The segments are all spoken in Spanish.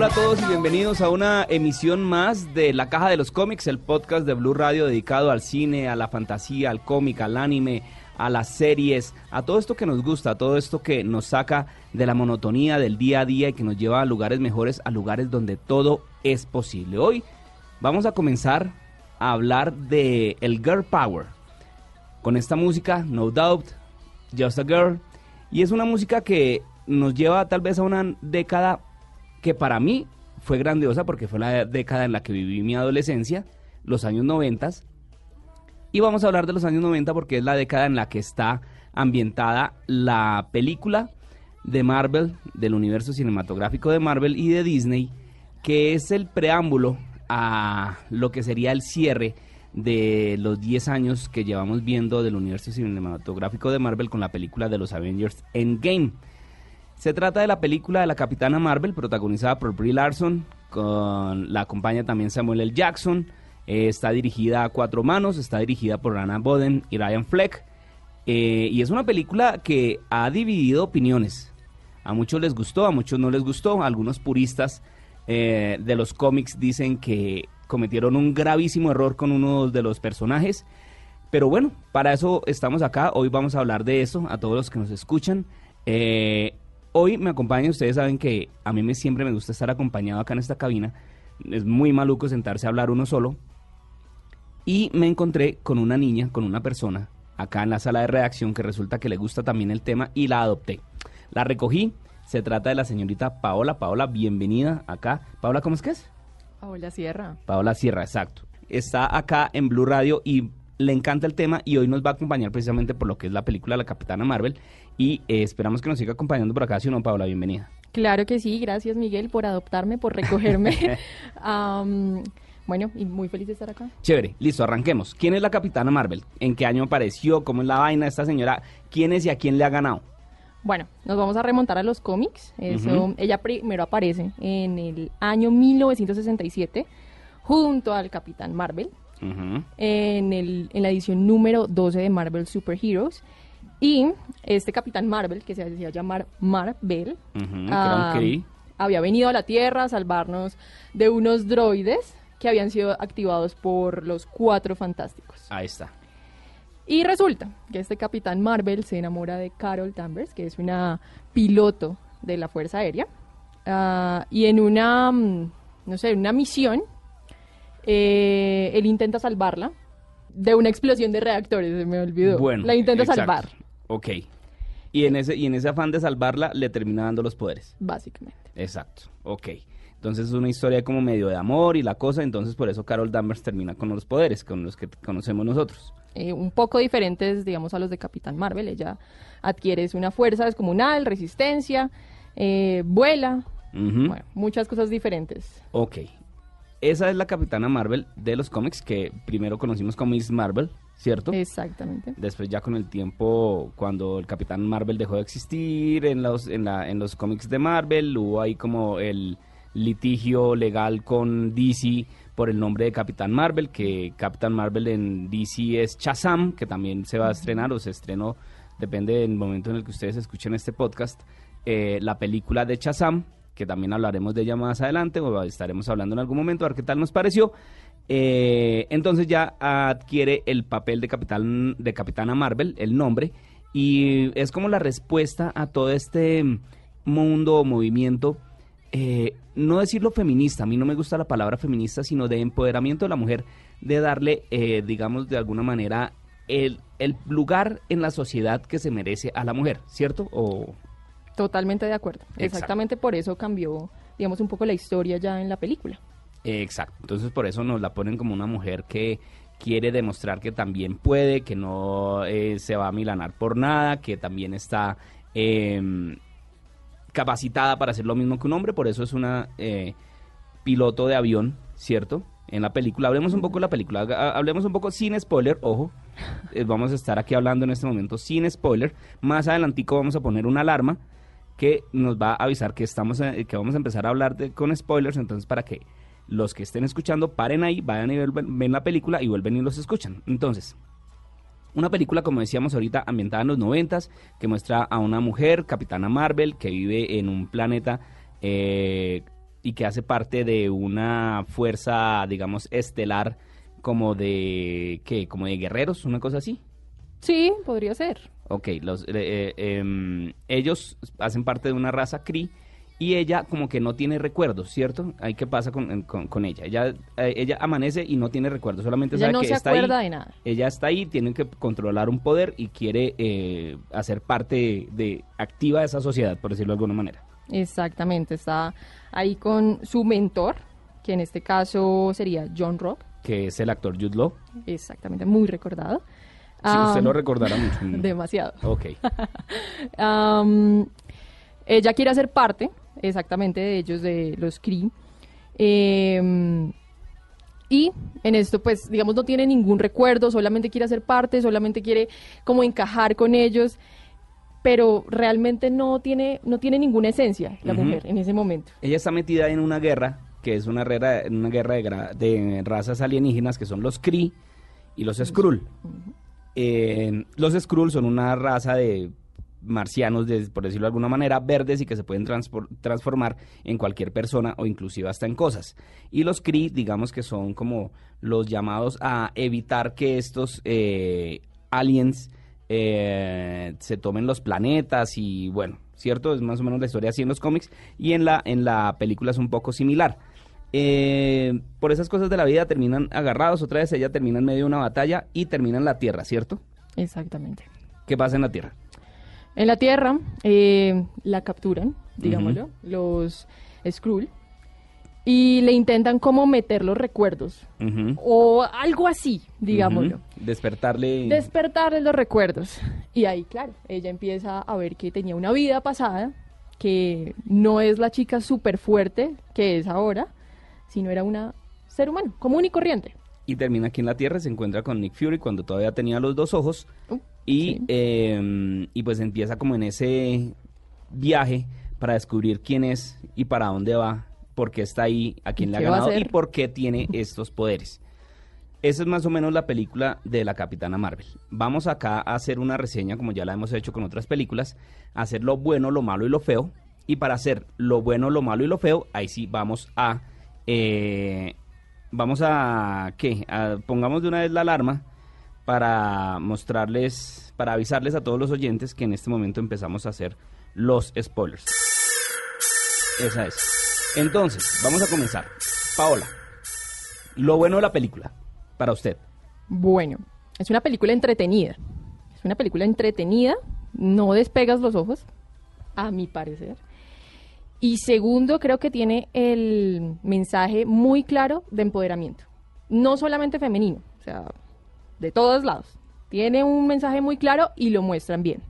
Hola a todos y bienvenidos a una emisión más de La Caja de los Cómics, el podcast de Blue Radio dedicado al cine, a la fantasía, al cómic, al anime, a las series, a todo esto que nos gusta, a todo esto que nos saca de la monotonía del día a día y que nos lleva a lugares mejores, a lugares donde todo es posible. Hoy vamos a comenzar a hablar de el Girl Power. Con esta música, No Doubt, Just a Girl, y es una música que nos lleva tal vez a una década que para mí fue grandiosa porque fue la década en la que viví mi adolescencia, los años 90. Y vamos a hablar de los años 90 porque es la década en la que está ambientada la película de Marvel, del universo cinematográfico de Marvel y de Disney, que es el preámbulo a lo que sería el cierre de los 10 años que llevamos viendo del universo cinematográfico de Marvel con la película de los Avengers Endgame. Se trata de la película de la Capitana Marvel, protagonizada por Brie Larson, con la acompaña también Samuel L. Jackson. Eh, está dirigida a cuatro manos, está dirigida por Anna Boden y Ryan Fleck. Eh, y es una película que ha dividido opiniones. A muchos les gustó, a muchos no les gustó. Algunos puristas eh, de los cómics dicen que cometieron un gravísimo error con uno de los personajes. Pero bueno, para eso estamos acá. Hoy vamos a hablar de eso a todos los que nos escuchan. Hoy me acompañan, ustedes saben que a mí me, siempre me gusta estar acompañado acá en esta cabina. Es muy maluco sentarse a hablar uno solo. Y me encontré con una niña, con una persona, acá en la sala de redacción que resulta que le gusta también el tema y la adopté. La recogí. Se trata de la señorita Paola. Paola, bienvenida acá. Paola, ¿cómo es que es? Paola Sierra. Paola Sierra, exacto. Está acá en Blue Radio y le encanta el tema y hoy nos va a acompañar precisamente por lo que es la película La Capitana Marvel y eh, esperamos que nos siga acompañando por acá, si no, Paola, bienvenida. Claro que sí, gracias Miguel por adoptarme, por recogerme. Am, bueno, y muy feliz de estar acá. Chévere, listo, arranquemos. ¿Quién es la Capitana Marvel? ¿En qué año apareció? ¿Cómo es la vaina de esta señora? ¿Quién es y a quién le ha ganado? Bueno, nos vamos a remontar a los cómics. Eso. Ella primero aparece en el año 1967 junto al Capitán Marvel En, el, en la edición número 12 de Marvel Super Heroes. Y este Capitán Marvel, que se hacía llamar Marvel, Kree. había venido a la Tierra a salvarnos de unos droides que habían sido activados por los cuatro fantásticos. Ahí está. Y resulta que este Capitán Marvel se enamora de Carol Danvers, que es una piloto de la Fuerza Aérea. Ah, y en una, mm, no sé, una misión, eh, él intenta salvarla de una explosión de reactores, se me olvidó. Bueno, la intenta exacto. salvar, Ok. Y en, ese, y en ese afán de salvarla, le termina dando los poderes. básicamente. Exacto, ok. Entonces es una historia como medio de amor y la cosa, entonces por eso Carol Danvers termina con los poderes, con los que conocemos nosotros. eh, un poco diferentes, digamos, a los de Capitán Marvel. Ella adquiere una fuerza descomunal, resistencia, eh, vuela, bueno, muchas cosas diferentes. Ok. Esa es la Capitana Marvel de los cómics que primero conocimos como Miss Marvel, ¿cierto? Exactamente. Después ya con el tiempo, cuando el Capitán Marvel dejó de existir en los, en la, en los cómics de Marvel, hubo ahí como el litigio legal con DC por el nombre de Capitán Marvel, que Capitán Marvel en DC es Shazam, que también se va a estrenar o se estrenó, depende del momento en el que ustedes escuchen este podcast, eh, la película de Shazam, que también hablaremos de ella más adelante, o estaremos hablando en algún momento, a ver qué tal nos pareció. Eh, entonces ya adquiere el papel de, capitán, de Capitana Marvel, el nombre, y es como la respuesta a todo este mundo o movimiento, eh, no decirlo feminista, a mí no me gusta la palabra feminista, sino de empoderamiento de la mujer, de darle, eh, digamos, de alguna manera, el, el lugar en la sociedad que se merece a la mujer, ¿cierto? O, Totalmente de acuerdo. Exacto. Exactamente por eso cambió, digamos, un poco la historia ya en la película. Exacto. Entonces por eso nos la ponen como una mujer que quiere demostrar que también puede, que no eh, se va a milanar por nada, que también está eh, capacitada para hacer lo mismo que un hombre. Por eso es una eh, piloto de avión, ¿cierto? en la película. Hablemos un poco de la película, ha- hablemos un poco sin spoiler, ojo. Eh, vamos a estar aquí hablando en este momento sin spoiler. Más adelantico vamos a poner una alarma que nos va a avisar que estamos eh, que vamos a empezar a hablar de, con spoilers, entonces para que los que estén escuchando paren ahí, vayan y vuelven- ven la película y vuelven y los escuchan. Entonces, una película, como decíamos ahorita, ambientada en los noventas, que muestra a una mujer, Capitana Marvel, que vive en un planeta eh, y que hace parte de una fuerza, digamos, estelar, como de, ¿qué? Como de guerreros, una cosa así. Sí, podría ser. Ok, los, eh, eh, em, ellos hacen parte de una raza Kree y ella como que no tiene recuerdos, ¿cierto? Ahí qué pasa con, en- con- con ella. Ella, eh, ella amanece y no tiene recuerdos, solamente Ella sabe no que se está acuerda ahí. de nada. Ella está ahí, tiene que controlar un poder y quiere eh, hacer parte de activa de esa sociedad, por decirlo de alguna manera. Exactamente, está ahí con su mentor, que en este caso sería John Rock, Que es el actor Jude Law. exactamente, muy recordado. Si usted lo recordará mucho. Demasiado. Ok. Ella quiere hacer parte, exactamente, de ellos, de los Kree. Em, y en esto, pues, digamos, no tiene ningún recuerdo, solamente quiere hacer parte, solamente quiere como encajar con ellos, pero realmente no tiene, no tiene ninguna esencia la mujer en ese momento. Ella está metida en una guerra, que es una guerra, una guerra de, razas alienígenas, que son los Kree y los Skrull. Eh, los Skrull son una raza de marcianos, de- por decirlo de alguna manera, verdes y que se pueden transformar en cualquier persona o inclusive hasta en cosas. Y los Kree, digamos que son como los llamados a evitar que estos eh, aliens eh, se tomen los planetas y bueno, cierto, es más o menos la historia así en los cómics y en la, en la película es un poco similar. Eh, por esas cosas de la vida terminan agarrados, otra vez ella termina en medio de una batalla y termina en la Tierra, ¿cierto? Exactamente. ¿Qué pasa en la Tierra? En la Tierra eh, la capturan, digámoslo, los Skrull, y le intentan como meter los recuerdos, o algo así, digámoslo. Ujú. Despertarle. Despertarle los recuerdos. Y ahí, claro, ella empieza a ver que tenía una vida pasada, que no es la chica súper fuerte que es ahora, sino era una ser humano, común y corriente. y termina aquí en la Tierra, se encuentra con Nick Fury cuando todavía tenía los dos ojos Uh, y, sí. eh, y pues empieza como en ese viaje para descubrir quién es y para dónde va, por qué está ahí, a quién ¿Y le ha ganado y por qué tiene estos poderes. Esa es más o menos la película de la Capitana Marvel. Vamos acá a hacer una reseña, como ya la hemos hecho con otras películas, hacer lo bueno, lo malo y lo feo. Y para hacer lo bueno, lo malo y lo feo, ahí sí vamos a... eh, vamos a... ¿Qué? Pongamos de una vez la alarma para mostrarles, para avisarles a todos los oyentes que en este momento empezamos a hacer los spoilers. Esa es. Entonces, vamos a comenzar. Paola, lo bueno de la película, para usted. Bueno, es una película entretenida. Es una película entretenida, no despegas los ojos, a mi parecer. Y segundo, creo que tiene el mensaje muy claro de empoderamiento. No solamente femenino, o sea, de todos lados. Tiene un mensaje muy claro y lo muestran bien.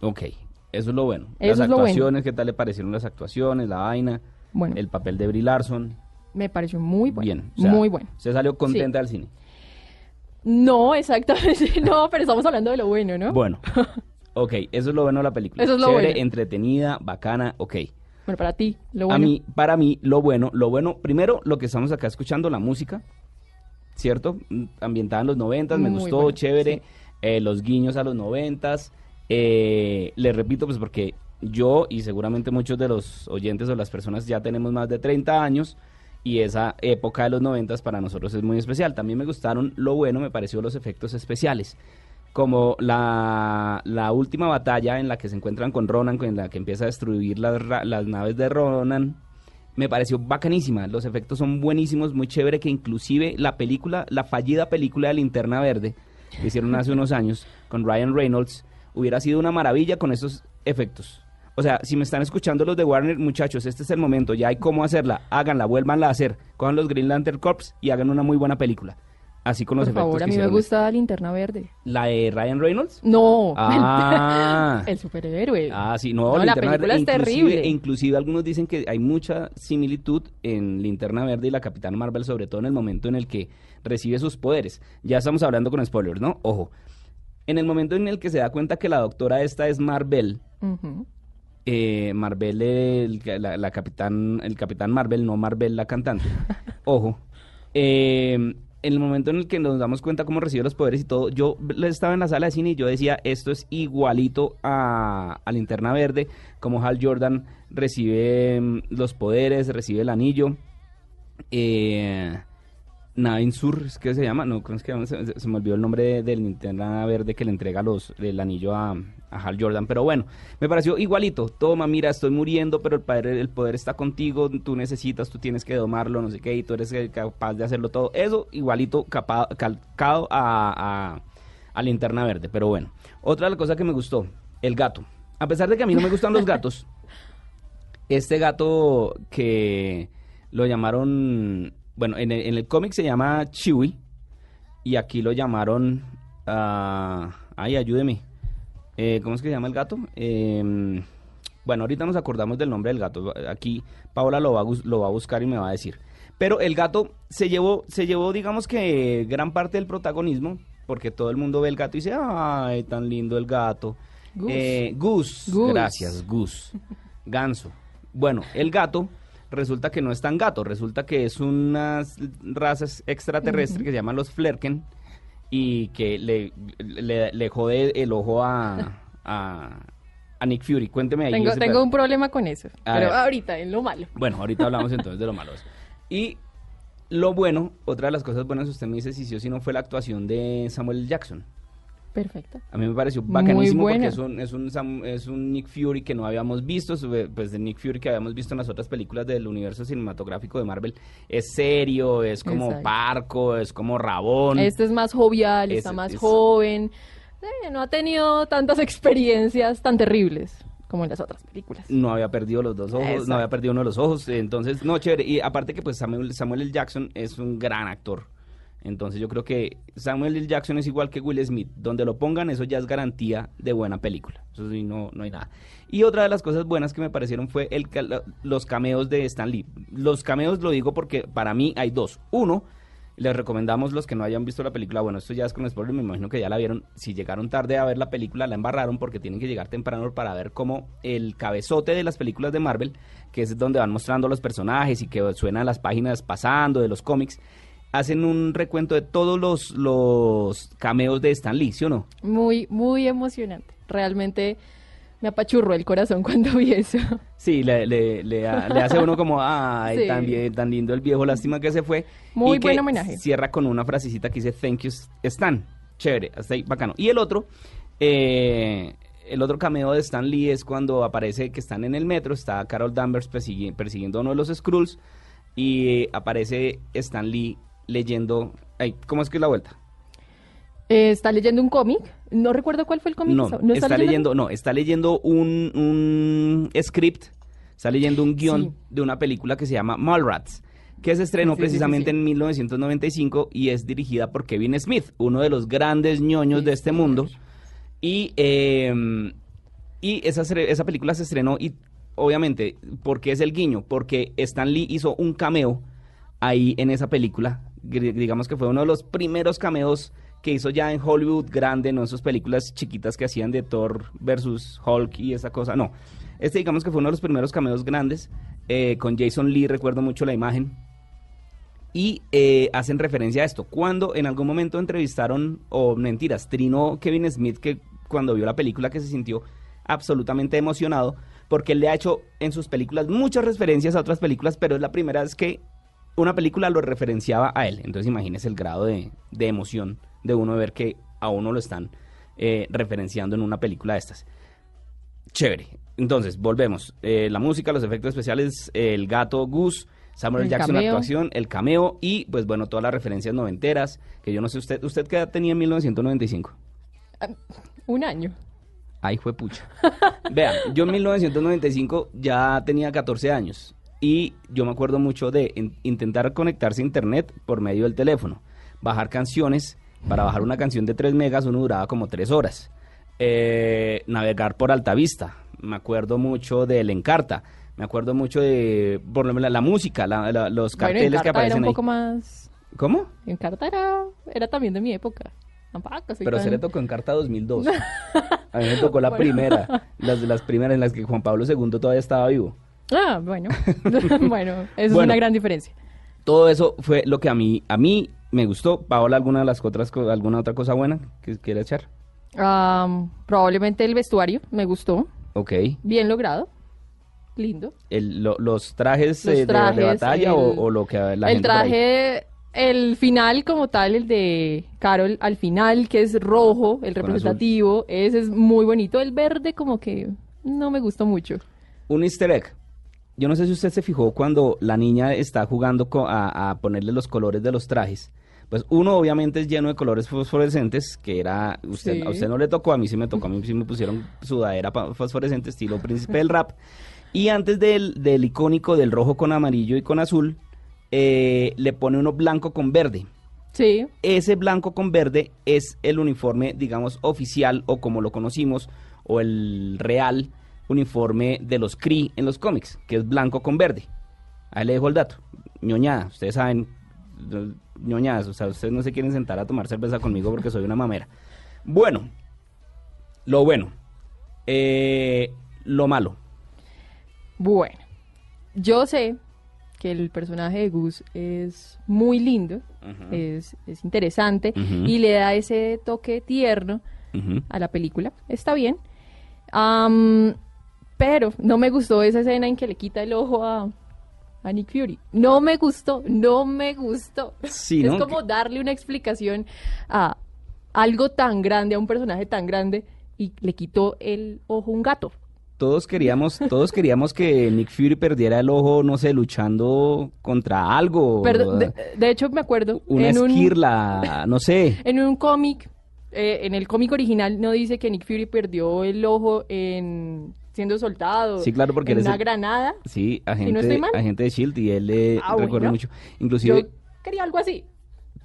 Ok, eso es lo bueno. Eso las bueno. actuaciones, ¿qué tal le parecieron las actuaciones, la vaina, Bueno, el papel de Brie Larson? me pareció muy bueno. Bien, o sea, muy bueno. Usted salió contenta del cine. No, exactamente, no, pero estamos hablando de lo bueno, ¿no? Bueno, ok, eso es lo bueno de la película. Eso es lo Chévere, bueno. entretenida, bacana, ok. Bueno, para ti, lo A bueno. mí, para mí, lo bueno, lo bueno, primero, lo que estamos acá escuchando, la música, ¿cierto? Mm, Ambientada en los noventas, me Muy gustó, bueno, chévere. sí. eh, los guiños a los noventas. Eh, les repito, pues porque yo y seguramente muchos de los oyentes o las personas ya tenemos más de 30 años y esa época de los noventas para nosotros es muy especial. También me gustaron, lo bueno me pareció los efectos especiales. Como la, la última batalla en la que se encuentran con Ronan, en la que empieza a destruir las, las naves de Ronan, me pareció bacanísima. Los efectos son buenísimos, muy chévere que inclusive la película, la fallida película de Linterna Verde, que hicieron hace unos años con Ryan Reynolds, hubiera sido una maravilla con esos efectos. O sea, si me están escuchando los de Warner, muchachos, este es el momento, ya hay cómo hacerla, háganla, vuélvanla a hacer, cojan los Green Lantern Corps y hagan una muy buena película. Así con los Por efectos favor, a mí me hicieron. gusta Linterna Verde. ¿La de Ryan Reynolds? No, Ah. el superhéroe. Ah, sí, no, No, la Linterna película Verde. es inclusive, terrible. inclusive algunos dicen que hay mucha similitud en Linterna Verde y la Capitana Marvel, sobre todo en el momento en el que recibe sus poderes. Ya estamos hablando con spoilers, ¿no? Ojo. En el momento en el que se da cuenta que la doctora esta es Marvel, Ujú. eh, Marvel, el, la, la capitán, el capitán Marvel, no Marvel la cantante. Ojo. Eh, en el momento en el que nos damos cuenta cómo recibe los poderes y todo, yo estaba en la sala de cine y yo decía, esto es igualito a, a Linterna Verde, como Hal Jordan recibe mm, los poderes, recibe el anillo. Eh, Navin Sur, ¿es que se llama? No, ¿cómo es que se, me olvidó el nombre de- del linterna verde que le entrega el anillo a, a Hal Jordan. Pero bueno, me pareció igualito. Toma, mira, estoy muriendo, pero el poder, el poder está contigo. Tú necesitas, tú tienes que domarlo, no sé qué, y tú eres capaz de hacerlo todo. Eso igualito capa- calcado a, a, a linterna verde. Pero bueno, otra cosas que me gustó, el gato. A pesar de que a mí no me gustan los gatos, este gato que lo llamaron, bueno, en el, en el cómic se llama Chewie y aquí lo llamaron, ah, ay, ayúdeme, Eh, ¿cómo es que se llama el gato? Em, bueno, ahorita nos acordamos del nombre del gato. Aquí Paola lo va, a, gus- lo va a buscar y me va a decir. Pero el gato se llevó, se llevó, digamos que gran parte del protagonismo, porque todo el mundo ve el gato y dice, ay, tan lindo el gato. Gus. Eh, Gus, Gus. gracias, Gus. Ganso. Bueno, el gato resulta que no es tan gato, resulta que es unas razas extraterrestres que se llaman los Flerken y que le, le, le jode el ojo a, a, a Nick Fury. Cuénteme ahí. Tengo, tengo un problema con eso. A pero ver. ahorita, en lo malo. Bueno, ahorita hablamos entonces de lo malo. Y lo bueno, otra de las cosas buenas, usted me dice si sí o si no, fue la actuación de Samuel. Jackson. Perfecto. A mí me pareció bacanísimo porque es un, es, un, Sam- es un Nick Fury que no habíamos visto, pues de Nick Fury que habíamos visto en las otras películas del universo cinematográfico de Marvel. Es serio, es como Exacto. parco, es como rabón. Este es más jovial, Es- está más es- joven. Eh, no ha tenido tantas experiencias tan terribles como en las otras películas. No había perdido los dos ojos, Exacto. no había perdido uno de los ojos. Entonces, no, chévere. Y aparte que pues Samuel, Samuel L. Jackson es un gran actor. Entonces yo creo que Samuel L. Jackson es igual que Will Smith. Donde lo pongan, eso ya es garantía de buena película. Eso sí, no, no hay nada. Y otra de las cosas buenas que me parecieron fue el, los cameos de Stan Lee. Los cameos lo digo porque para mí hay dos. Uno, les recomendamos los que no hayan visto la película. Bueno, esto ya es con spoiler, me imagino que ya la vieron. Si llegaron tarde a ver la película, la embarraron porque tienen que llegar temprano para ver cómo el cabezote de las películas de Marvel, que es donde van mostrando los personajes y que suenan las páginas pasando de los cómics, hacen un recuento de todos los, los cameos de Stan Lee, ¿sí o no? Muy, muy emocionante. Realmente me apachurró el corazón cuando vi eso. Sí, le, le, le, ha- le hace uno como, ay, Sí. tan, bien, tan lindo el viejo, lástima que se fue. Muy Y que buen homenaje. Cierra con una frasecita que dice, thank you, Stan. Chévere, hasta ahí, bacano. Y el otro, eh, el otro cameo de Stan Lee es cuando aparece que están en el metro, está Carol Danvers persigui- persiguiendo a uno de los Skrulls y aparece Stan Lee leyendo, ay, ¿cómo es que es la vuelta? Eh, está leyendo un cómic. No recuerdo cuál fue el cómic. No, que está, leyendo, no, está leyendo un, un script, está leyendo un guion Sí. de una película que se llama Mallrats, que se estrenó Sí, precisamente sí. en 1995 y es dirigida por Kevin Smith, uno de los grandes ñoños de este mundo. Y, eh, y esa, esa película se estrenó y obviamente, ¿por qué es el guiño? Porque Stan Lee hizo un cameo ahí en esa película. Digamos que fue uno de los primeros cameos que hizo ya en Hollywood grande, no en sus películas chiquitas que hacían de Thor versus Hulk y esa cosa, no. Este digamos que fue uno de los primeros cameos grandes, eh, con Jason Lee, recuerdo mucho la imagen. Y eh, hacen referencia a esto. Cuando en algún momento entrevistaron, o mentiras, trinó Kevin Smith que cuando vio la película que se sintió absolutamente emocionado, porque él le ha hecho en sus películas muchas referencias a otras películas, pero es la primera vez que una película lo referenciaba a él. Entonces imagínese el grado de, de emoción de uno de ver que a uno lo están eh, referenciando en una película de estas. Chévere. Entonces, volvemos. Eh, la música, los efectos especiales, el gato Goose, Samuel El Jackson cameo. actuación, el cameo y, pues bueno, todas las referencias noventeras, que yo no sé usted, ¿usted qué edad tenía en 1995? Un año. Ay, fue pucha. Vea, yo en 1995 ya tenía 14 años y yo me acuerdo mucho de in- intentar conectarse a internet por medio del teléfono. bajar canciones. Para bajar una canción de 3 megas uno duraba como 3 horas. Eh, navegar por Altavista. Me acuerdo mucho del Encarta. Me acuerdo mucho de por lo menos la, la música, la- la- los Bueno, carteles que Encarta era aparecen ahí. más... ¿Cómo? Encarta era, era también de mi época. Tampoco Pero se tan- le tocó Encarta 2002. A mí me tocó la primera, las de las primeras en las que Juan Pablo II todavía estaba vivo. Ah, bueno. bueno, eso es una gran diferencia. Todo eso fue lo que a mí a mí me gustó. Paola, alguna de las otras alguna otra cosa buena que quiera echar? Am, probablemente el vestuario me gustó. Ok. Bien logrado. Lindo. El- lo- los trajes, Los eh, de- batalla o, el- o lo que la el gente traje, el final como tal, el de Carol al final, que es rojo, el representativo, ese es muy bonito. El verde como que no me gustó mucho. Un easter egg. Yo no sé si usted se fijó cuando la niña está jugando a, a ponerle los colores de los trajes. Pues uno obviamente es lleno de colores fosforescentes, que era, usted, Sí. a usted no le tocó, a mí sí me tocó, a mí sí me pusieron sudadera fosforescente estilo príncipe del rap. Y antes del, del icónico del rojo con amarillo y con azul, eh, le pone uno blanco con verde. Sí, Ese blanco con verde es el uniforme, digamos, oficial o como lo conocimos, o el real uniforme de los Cree en los cómics, que es blanco con verde. Ahí le dejo el dato. ñoñada, ustedes saben, ñoñadas, o sea, ustedes no se quieren sentar a tomar cerveza conmigo porque soy una mamera. Bueno, lo bueno, eh, lo malo. bueno. Yo sé que el personaje de Gus es muy lindo, es, es interesante y le da ese toque tierno a la película. Está bien. Pero no me gustó esa escena en que le quita el ojo a, a Nick Fury. No me gustó, no me gustó. Sí, es ¿no? como darle una explicación a algo tan grande, a un personaje tan grande, y le quitó el ojo a un gato. Todos queríamos, todos queríamos que Nick Fury perdiera el ojo, no sé, luchando contra algo. De, de hecho, me acuerdo. una en un- esquirla, no sé. En un cómic, eh, en el cómic original no dice que Nick Fury perdió el ojo en siendo soltado. Sí, claro, porque en él es una el- granada. Sí, no agente, estoy mal. agente de Shield y él le Ah, recuerdo bueno. mucho. Inclusive, Yo quería algo así.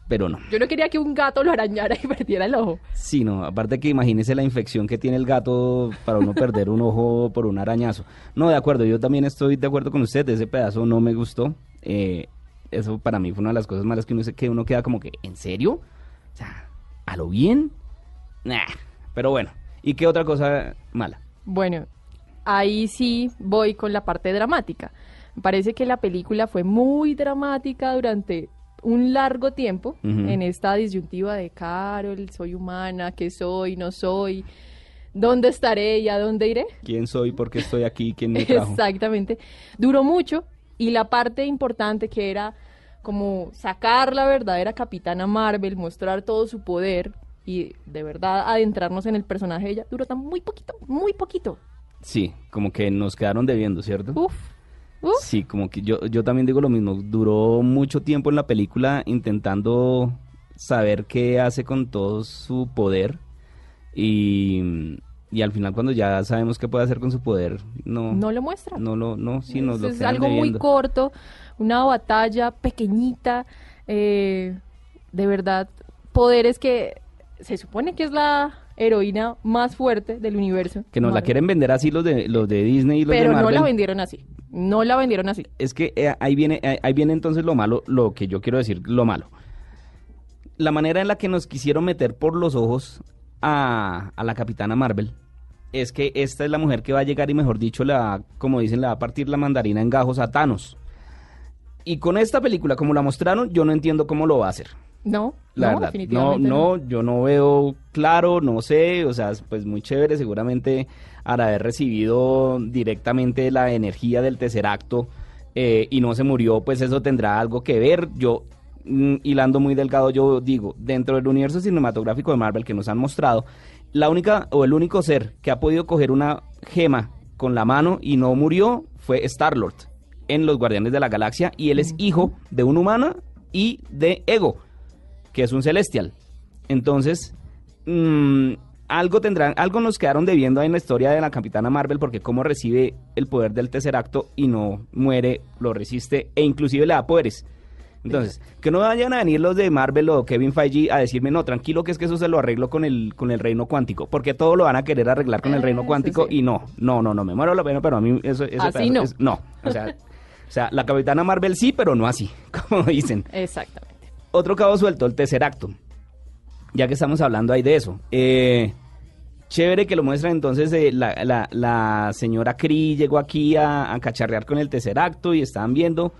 pero no. Yo no quería que un gato lo arañara y perdiera el ojo. Sí, no, aparte que imagínese la infección que tiene el gato para uno perder un ojo por un arañazo. No, de acuerdo, yo también estoy de acuerdo con usted, ese pedazo no me gustó. Eh, eso para mí fue una de las cosas malas que uno, que uno queda como que, ¿en serio? O sea, ¿a lo bien? Nah, pero bueno. ¿Y qué otra cosa mala? Bueno, ahí sí voy con la parte dramática. Me parece que la película fue muy dramática durante un largo tiempo en esta disyuntiva de Carol, soy humana, qué soy, no soy, dónde estaré y a dónde iré. ¿Quién soy? ¿Por qué estoy aquí? ¿Quién me trajo? Exactamente. Duró mucho y la parte importante que era como sacar la verdadera capitana Marvel, mostrar todo su poder y de verdad adentrarnos en el personaje de ella, duró tan muy poquito, muy poquito. Sí, como que nos quedaron debiendo, ¿cierto? Uf, uf. Sí, como que yo, yo también digo lo mismo. Duró mucho tiempo en la película intentando saber qué hace con todo su poder. Y, y al final cuando ya sabemos qué puede hacer con su poder, no, No lo muestra. no lo, no, sí, nos es, lo es algo muy corto, una batalla pequeñita, eh, de verdad, poderes que se supone que es la heroína más fuerte del universo. Que nos la quieren vender así los de, los de Disney y los Pero de no Marvel. la vendieron así. No la vendieron así. Es que eh, ahí viene, eh, ahí viene entonces lo malo, lo que yo quiero decir, lo malo. La manera en la que nos quisieron meter por los ojos a, a la Capitana Marvel es que esta es la mujer que va a llegar y mejor dicho, le va, como dicen, le va a partir la mandarina en gajos a Thanos. Y con esta película, como la mostraron, yo no entiendo cómo lo va a hacer. No, La no, verdad, no, definitivamente no, yo no veo claro, no sé, o sea, es, pues muy chévere, seguramente al haber recibido directamente la energía del tercer acto eh, y no se murió, pues eso tendrá algo que ver. Yo, mm, hilando muy delgado, yo digo, dentro del universo cinematográfico de Marvel que nos han mostrado, la única o el único ser que ha podido coger una gema con la mano y no murió fue Star-Lord en Los Guardianes de la Galaxia y él es hijo de un humano y de Ego que es un celestial. Entonces, mm, algo tendrán, algo nos quedaron debiendo ahí en la historia de la Capitana Marvel, porque cómo recibe el poder del tercer acto y no muere, lo resiste e inclusive le da poderes. Entonces, que no vayan a venir los de Marvel o Kevin Feige a decirme, no, tranquilo, que es que eso se lo arreglo con el, con el reino cuántico, porque todo lo van a querer arreglar con el reino Eso cuántico sí. y no, no, no, no, me muero la pena, pero a mí eso, ese Así pedazo no. es- no, o sea, o sea, la capitana Marvel sí, pero no así, como dicen. Exactamente. Otro cabo suelto, el tercer acto. Ya que estamos hablando ahí de eso. Eh, chévere que lo muestran entonces. eh, la, señora Cree llegó aquí a, a cacharrear con el tercer acto y estaban viendo.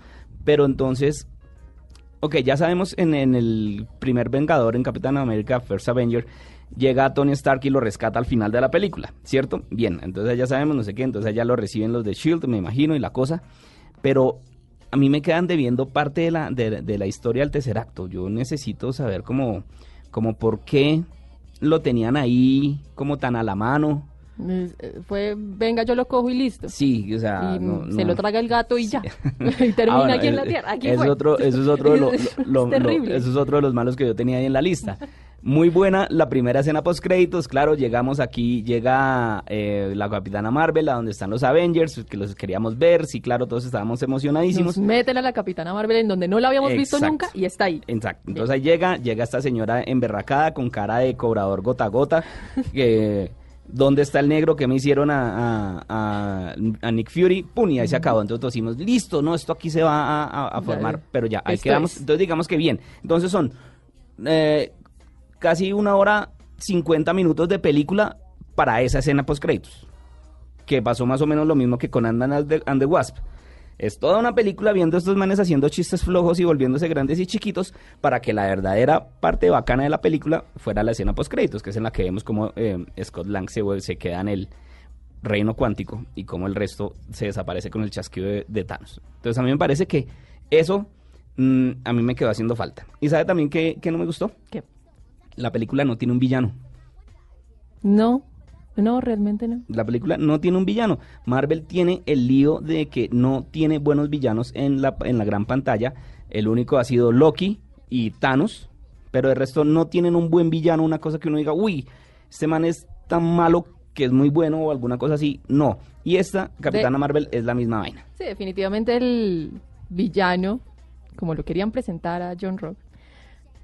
Pero entonces. Ok, ya sabemos en, en el primer Vengador, en Capitán América, First Avenger, llega Tony Stark y lo rescata al final de la película, ¿cierto? Bien, entonces ya sabemos, no sé qué, entonces ya lo reciben los de Shield, me imagino, y la cosa. Pero a mí me quedan debiendo parte de la, de, de la historia del tercer acto. Yo necesito saber cómo, cómo por qué lo tenían ahí como tan a la mano. Eh, Fue, venga, yo lo cojo y listo. Sí, o sea, y no- se no. lo traga el gato y ya. y termina aquí en la eh, tierra. Aquí eso fue. es otro, eso es otro de lo- Es- lo- lo- es terrible. eso es otro de los malos que yo tenía ahí en la lista. Muy buena la primera escena post créditos, claro, llegamos aquí, llega eh, la Capitana Marvel, a donde están los Avengers, que los queríamos ver, sí, claro, todos estábamos emocionadísimos. Nos meten a la Capitana Marvel en donde no la habíamos visto nunca y está ahí. Exacto. Entonces ahí llega, llega esta señora emberracada con cara de cobrador gota a gota. que, ¿Dónde está el negro que me hicieron a, a- a- a Nick Fury? Pum, y ahí se acabó. Entonces decimos, listo, no, esto aquí se va a, formar, pero ya, ahí esto quedamos. es. Entonces digamos que bien. Entonces son eh, casi una hora 50 minutos de película para esa escena post créditos. Que pasó más o menos lo mismo que con and the, Wasp. Es toda una película viendo estos manes haciendo chistes flojos y volviéndose grandes y chiquitos para que la verdadera parte bacana de la película fuera la escena post créditos, que es en la que vemos como eh, Scott Lang se, se queda en el reino cuántico y como el resto se desaparece con el chasquido de, Thanos. Entonces a mí me parece que eso mm, a mí me quedó haciendo falta. ¿Y sabe también que no me gustó? ¿Qué? La película no tiene un villano. No, no, realmente no. La película no tiene un villano. Marvel tiene el lío de que no tiene buenos villanos en la, en la gran pantalla. El único ha sido Loki y Thanos. Pero el resto no tienen un buen villano, una cosa que uno diga, uy, este man es tan malo que es muy bueno o alguna cosa así. No. Y esta, Capitana Marvel, es la misma vaina. Sí, definitivamente el villano, como lo querían presentar a John Rock,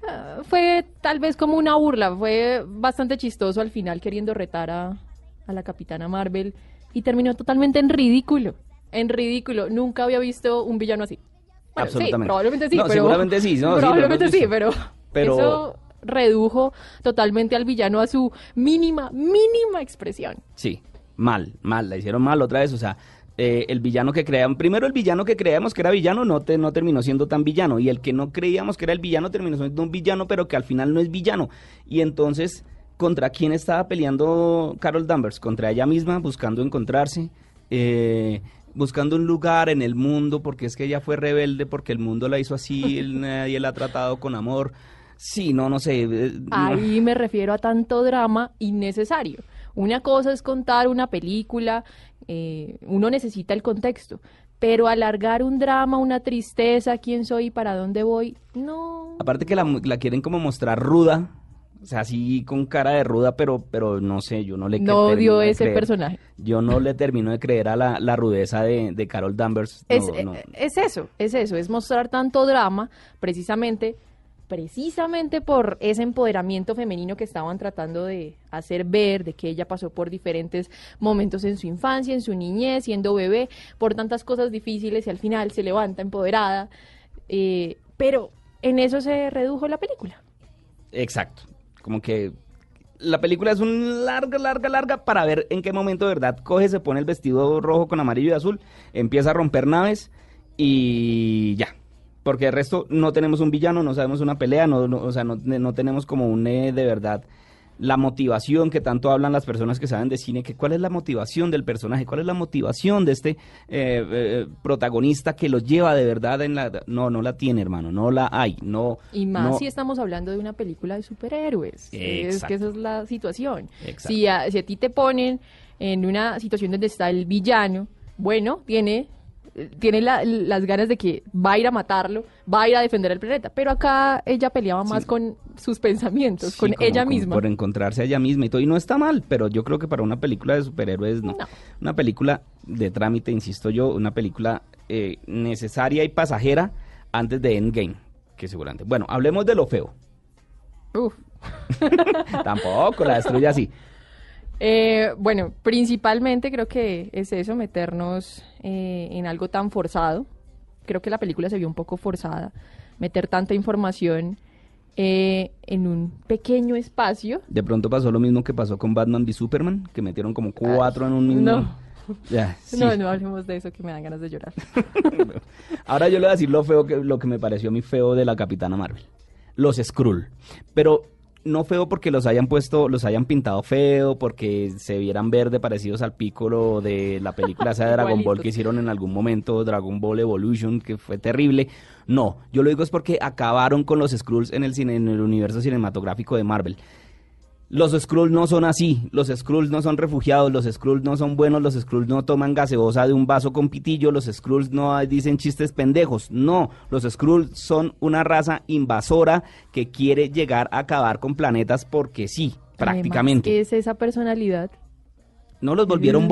ah, fue tal vez como una burla, fue bastante chistoso al final queriendo retar a, a la Capitana Marvel y terminó totalmente en ridículo, en ridículo. Nunca había visto un villano así. Bueno, Absolutamente. Sí, probablemente sí, No, pero... seguramente sí, no, sí, lo hemos probablemente sí, Pero- eso redujo totalmente al villano a su mínima, mínima expresión. Sí, mal, mal, la hicieron mal otra vez, o sea, eh, el villano que creíamos, primero el villano que creíamos que era villano no, te, no terminó siendo tan villano, y el que no creíamos que era el villano terminó siendo un villano, pero que al final no es villano. Y entonces, ¿contra quién estaba peleando Carol Danvers? Contra ella misma, buscando encontrarse, eh, buscando un lugar en el mundo, porque es que ella fue rebelde, porque el mundo la hizo así, él- nadie la ha tratado con amor. Sí, no, no sé. eh. Ahí me refiero a tanto drama innecesario. Una cosa es contar una película, eh, uno necesita el contexto, pero alargar un drama, una tristeza, quién soy y para dónde voy, no. Aparte que la, la quieren como mostrar ruda, o sea, así con cara de ruda, pero, pero no sé, yo no le No termino dio de ese creer. personaje. Yo no le termino de creer a la, la rudeza de, de Carol Danvers. No, Es, no. eh, es eso, es eso, es mostrar tanto drama precisamente, precisamente por ese empoderamiento femenino que estaban tratando de hacer ver, de que ella pasó por diferentes momentos en su infancia, en su niñez, siendo bebé, por tantas cosas difíciles y al final se levanta empoderada. eh, pero en eso se redujo la película. Exacto. Como que la película es un larga, larga, larga para ver en qué momento de verdad coge, se pone el vestido rojo con amarillo y azul, empieza a romper naves y ya. Porque el resto no tenemos un villano, no sabemos una pelea, no, no- o sea, no, no tenemos como un eh, de verdad la motivación que tanto hablan las personas que saben de cine, que cuál es la motivación del personaje, cuál es la motivación de este eh, eh, protagonista que lo lleva de verdad en la... No, no la tiene, hermano, no la hay, no... Y más no- si estamos hablando de una película de superhéroes. Es que esa es la situación. Si a, si a ti te ponen en una situación donde está el villano, bueno, tiene, tiene la- las ganas de que va a ir a matarlo, va a ir a defender el planeta. Pero acá ella peleaba más Sí. con sus pensamientos, Sí, con como- ella misma. Por encontrarse a ella misma y todo. Y no está mal, pero yo creo que para una película de superhéroes no. No. Una película de trámite, insisto yo, una película eh, necesaria y pasajera antes de Endgame. que seguramente. Bueno, hablemos de lo feo. Uf. Tampoco la destruye así. Eh, bueno, principalmente creo que es eso, meternos eh, en algo tan forzado. Creo que la película se vio un poco forzada. Meter tanta información eh, en un pequeño espacio. De pronto pasó lo mismo que pasó con Batman v Superman, que metieron como cuatro en un mismo. no. Ya, sí. No, no hablemos de eso que me dan ganas de llorar. Ahora yo le voy a decir lo feo que lo que me pareció a mí feo de la Capitana Marvel. Los Skrull. Pero no feo porque los hayan puesto, los hayan pintado feo, porque se vieran verde parecidos al Piccolo de la película esa de Dragon Ball que hicieron en algún momento, Dragon Ball Evolution, que fue terrible. No, yo lo digo es porque acabaron con los Skrulls en el cine, en el universo cinematográfico de Marvel. Los Skrulls no son así, los Skrulls no son refugiados, los Skrulls no son buenos, los Skrulls no toman gaseosa de un vaso con pitillo, los Skrulls no dicen chistes pendejos, no, los Skrulls son una raza invasora que quiere llegar a acabar con planetas porque sí, prácticamente. Además, es esa personalidad. No los volvieron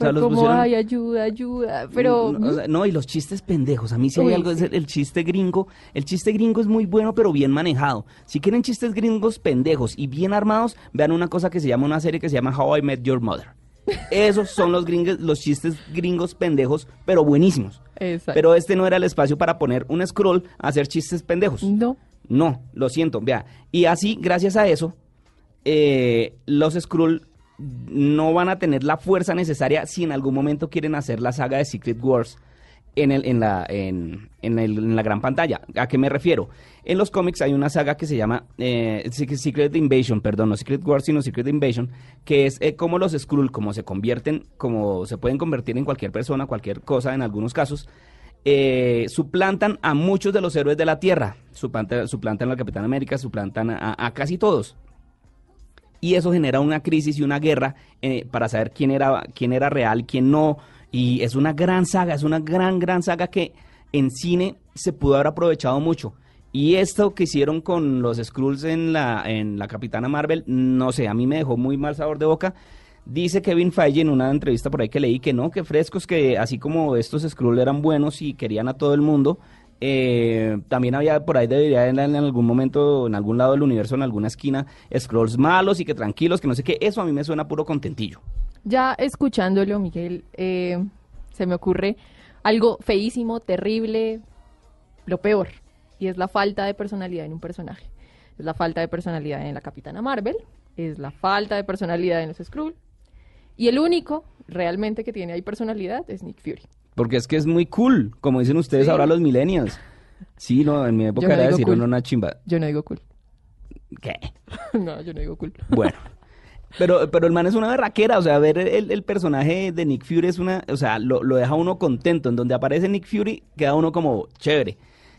bobos. O sea, Fue los como, pusieron- ay, ayuda, ayuda. Pero no, o sea, no, y los chistes pendejos. A mí sí hay algo, es el, el chiste gringo. El chiste gringo es muy bueno, pero bien manejado. Si quieren chistes gringos pendejos y bien armados, vean una cosa que se llama una serie que se llama How I Met Your Mother. Esos son los gringos, los chistes gringos pendejos, pero buenísimos. Exacto. Pero este no era el espacio para poner un scroll a hacer chistes pendejos. no. No, lo siento, vea. Y así, gracias a eso, eh, los Skrull no van a tener la fuerza necesaria si en algún momento quieren hacer la saga de Secret Wars en, el, en, la, en, en el- en la gran pantalla. ¿A qué me refiero? En los cómics hay una saga que se llama eh, Secret- Invasion, perdón, no Secret Wars, sino Secret Invasion, que es eh, como los Skrull, como se convierten, como se pueden convertir en cualquier persona, cualquier cosa en algunos casos, eh, suplantan a muchos de los héroes de la Tierra. Suplanta- suplantan al Capitán América, suplantan a casi todos. Y eso genera una crisis y una guerra eh, para saber quién era, quién era real, quién no. Y es una gran saga, es una gran, gran saga que en cine se pudo haber aprovechado mucho. Y esto que hicieron con los Skrulls en la, en la Capitana Marvel, no sé, a mí me dejó muy mal sabor de boca. Dice Kevin Feige en una entrevista por ahí que leí que no, que frescos, que así como estos Skrull eran buenos y querían a todo el mundo, eh, también había por ahí debería en, en algún momento, en algún lado del universo, en alguna esquina, Skrulls malos y que tranquilos, que no sé qué. Eso a mí me suena puro contentillo. Ya escuchándolo, Miguel, eh, se me ocurre algo feísimo, terrible, lo peor. Y es la falta de personalidad en un personaje. Es la falta de personalidad en la Capitana Marvel, es la falta de personalidad en los Skrull. Y el único realmente que tiene ahí personalidad es Nick Fury. Porque es que es muy cool, como dicen ustedes Sí. ahora los millennials. Sí, no, en mi época no era decir cool. una chimba. Yo no digo cool. ¿Qué? no, yo no digo cool. Bueno. Pero, pero el man es una berraquera, o sea, ver el, el personaje de Nick Fury es una, o sea, lo, lo deja uno contento. En donde aparece Nick Fury, queda uno como chévere.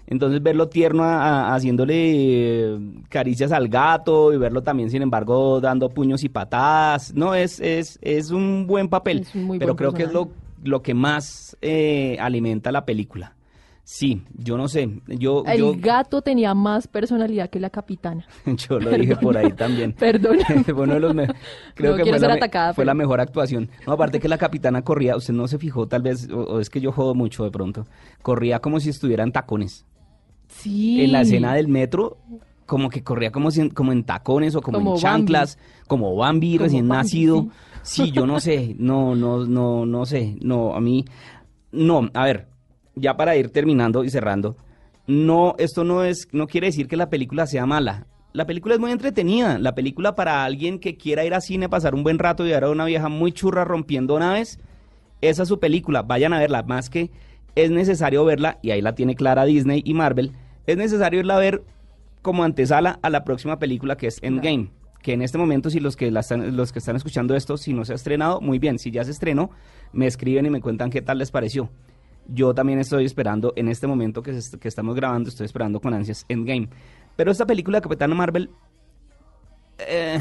Entonces verlo tierno a- a- haciéndole eh, caricias al gato y verlo también, sin embargo, dando puños y patadas, no, es, es, es un buen papel. Es un muy pero buen creo que es lo. Lo que más eh, alimenta la película. Sí, yo no sé, yo, El yo, gato tenía más personalidad que la capitana. yo lo dije por ahí también. Perdón. De los me- creo No que fue, la, me- atacada, fue pero- la mejor actuación. No, aparte que la capitana corría, usted no se fijó tal vez, o, o es que yo jodo mucho de pronto, corría como si estuviera en tacones. Sí. En la escena del metro, como que corría como, si en, como en tacones o como, Como en chanclas, como Bambi Como recién Bambi, nacido. sí. Sí, yo no sé, no, no, no, no sé, no, a mí, no, a ver, ya para ir terminando y cerrando, no, esto no es, no quiere decir que la película sea mala. La película es muy entretenida. La película para alguien que quiera ir a cine, pasar un buen rato y ver a una vieja muy churra rompiendo naves, esa es su película. Vayan a verla. Más que es necesario verla, y ahí la tiene clara Disney y Marvel, es necesario irla a ver como antesala a la próxima película que es Endgame. Que en este momento, si los que, están, los que están escuchando esto, si no se ha estrenado, muy bien. Si ya se estrenó, me escriben y me cuentan qué tal les pareció. Yo también estoy esperando, en este momento que estamos grabando, estoy esperando con ansias Endgame. Pero esta película de Capitana Marvel eh,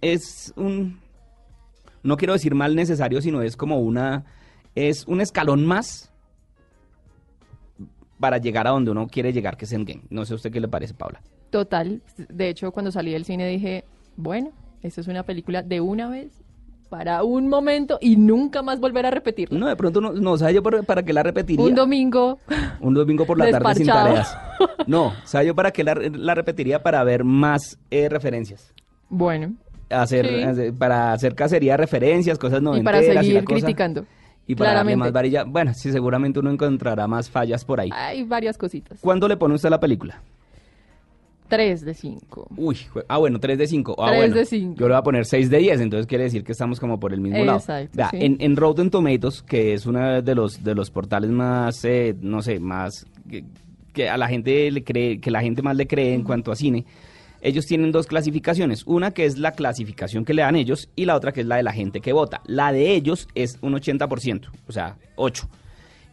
es un... No quiero decir mal necesario, sino es como una... Es un escalón más para llegar a donde uno quiere llegar, que es Endgame. No sé a usted qué le parece, Paula. Total. De hecho, cuando salí del cine dije, bueno, esta es una película de una vez, para un momento y nunca más volver a repetirla. No, de pronto no, no sé yo por- para qué la repetiría. un domingo. Un domingo por la tarde sin tareas. No, ¿sabe yo para qué la, la repetiría? Para ver más eh, referencias. Bueno, Hacer, Sí. hacer- para hacer cacería de referencias, cosas y noventeras para la seguir criticando. Y para darle Claramente. más varilla. Bueno, sí, seguramente uno encontrará más fallas por ahí. Hay varias cositas. ¿Cuándo le pone usted la película? 3 de 5. Uy, ah, bueno, 3 de 5. Ah, Tres bueno. de cinco. Yo le voy a poner 6 de 10, entonces quiere decir que estamos como por el mismo lado. Exacto, sí. en, en Rotten Tomatoes, que es uno de los, de los portales más, eh, no sé, más que, que a la gente le cree, que la gente más le cree en cuanto a cine, ellos tienen dos clasificaciones. Una que es la clasificación que le dan ellos y la otra que es la de la gente que vota. La de ellos es un 80%, o sea, 8.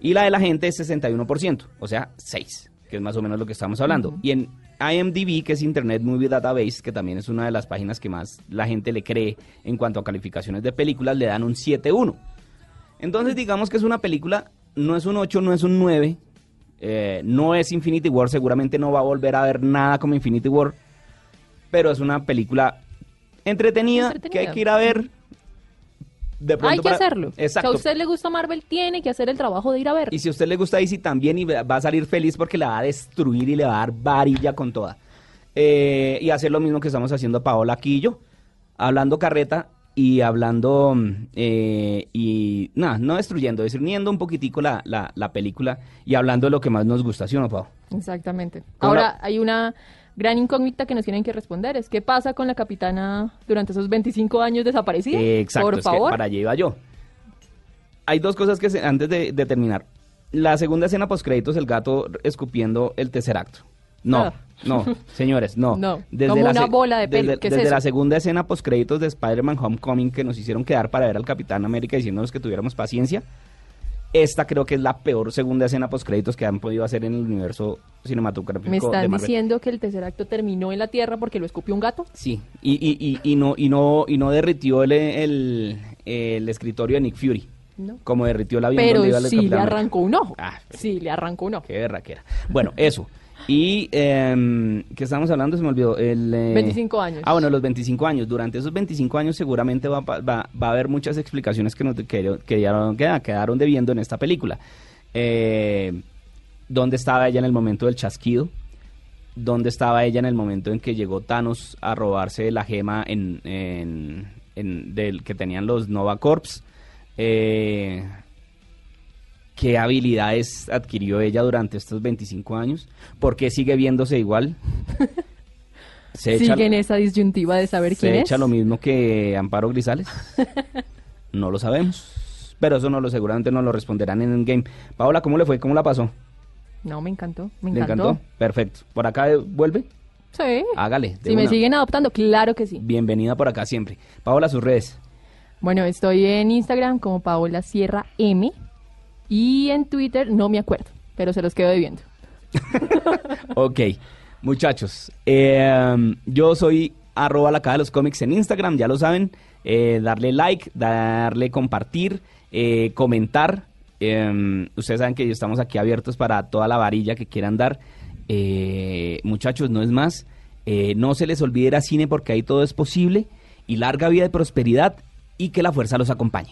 Y la de la gente es 61%, o sea, 6, que es más o menos lo que estamos hablando. Y en IMDb, que es Internet Movie Database, que también es una de las páginas que más la gente le cree en cuanto a calificaciones de películas, le dan un 7-1. Entonces, digamos que es una película, no es un 8, no es un 9, eh, no es Infinity War, seguramente no va a volver a ver nada como Infinity War, pero es una película entretenida, que hay que ir a ver. De pronto Hay que para- hacerlo. Exacto. Si a usted le gusta Marvel, tiene que hacer el trabajo de ir a ver. Y si a usted le gusta DC también y va a salir feliz porque la va a destruir y le va a dar varilla con toda. Eh, y hacer lo mismo que estamos haciendo Paola yo. Hablando carreta y hablando mm, eh, y nada, no destruyendo, discerniendo un poquitico la, la, la película y hablando de lo que más nos gusta, ¿sí o no, Pau? Exactamente. ¿Cómo Ahora, la- hay una gran incógnita que nos tienen que responder. Es ¿qué pasa con la capitana durante esos 25 años desaparecida? Eh, exacto, Por es que favor. para allá iba yo. Hay dos cosas que se- antes de, de terminar. La segunda escena post créditos, el gato escupiendo el tercer acto. No, Ah. no, señores, no. No, como una se- bola de pelo, Desde, ¿qué es desde eso? la segunda escena post créditos de Spider-Man Homecoming que nos hicieron quedar para ver al Capitán América diciéndonos que tuviéramos paciencia. Esta creo que es la peor segunda escena post créditos que han podido hacer en el universo cinematográfico ¿Me de están Marvel. diciendo que el tercer acto terminó en la Tierra porque lo escupió un gato? Sí, y, y, y, y no, y, no, y no derritió el, el, el escritorio de Nick Fury, No. como derritió el avión Pero donde iba el sí le arrancó un ojo. Ah, sí, le arrancó un ojo. Qué berraquera. Bueno, eso. Y, eh, ¿qué estábamos hablando? Se me olvidó. El, eh, 25 años. Ah, bueno, los 25 años. Durante esos 25 años seguramente va, va, va a haber muchas explicaciones que nos que- quedaron, queda- quedaron debiendo en esta película. Eh, ¿Dónde estaba ella en el momento del chasquido? ¿Dónde estaba ella en el momento en que llegó Thanos a robarse la gema en, en- en- del que tenían los Nova Corps? Eh, ¿Qué habilidades adquirió ella durante estos 25 años? ¿Por qué sigue viéndose igual? Se echa- Sigue en esa disyuntiva de saber ¿Se quién echa es. lo mismo que Amparo Grisales? no lo sabemos. Pero eso no lo seguramente nos lo responderán en Endgame. Paola, ¿cómo le fue? ¿Cómo la pasó? No, me encantó. Me ¿Le encantó. encantó? Perfecto. ¿Por acá vuelve? Sí. Hágale. si me siguen adoptando, claro que sí. Bienvenida por acá siempre. Paola, sus redes. Bueno, estoy en Instagram como Paola Sierra M y en Twitter no me acuerdo, pero se los quedo debiendo. Ok, muchachos, eh, yo soy arroba la de los cómics en Instagram, ya lo saben, eh, darle like, darle compartir, eh, comentar. eh, ustedes saben que estamos aquí abiertos para toda la varilla que quieran dar. Eh, muchachos, no es más, eh, no se les olvide ir cine porque ahí todo es posible y larga vida de prosperidad y que la fuerza los acompañe.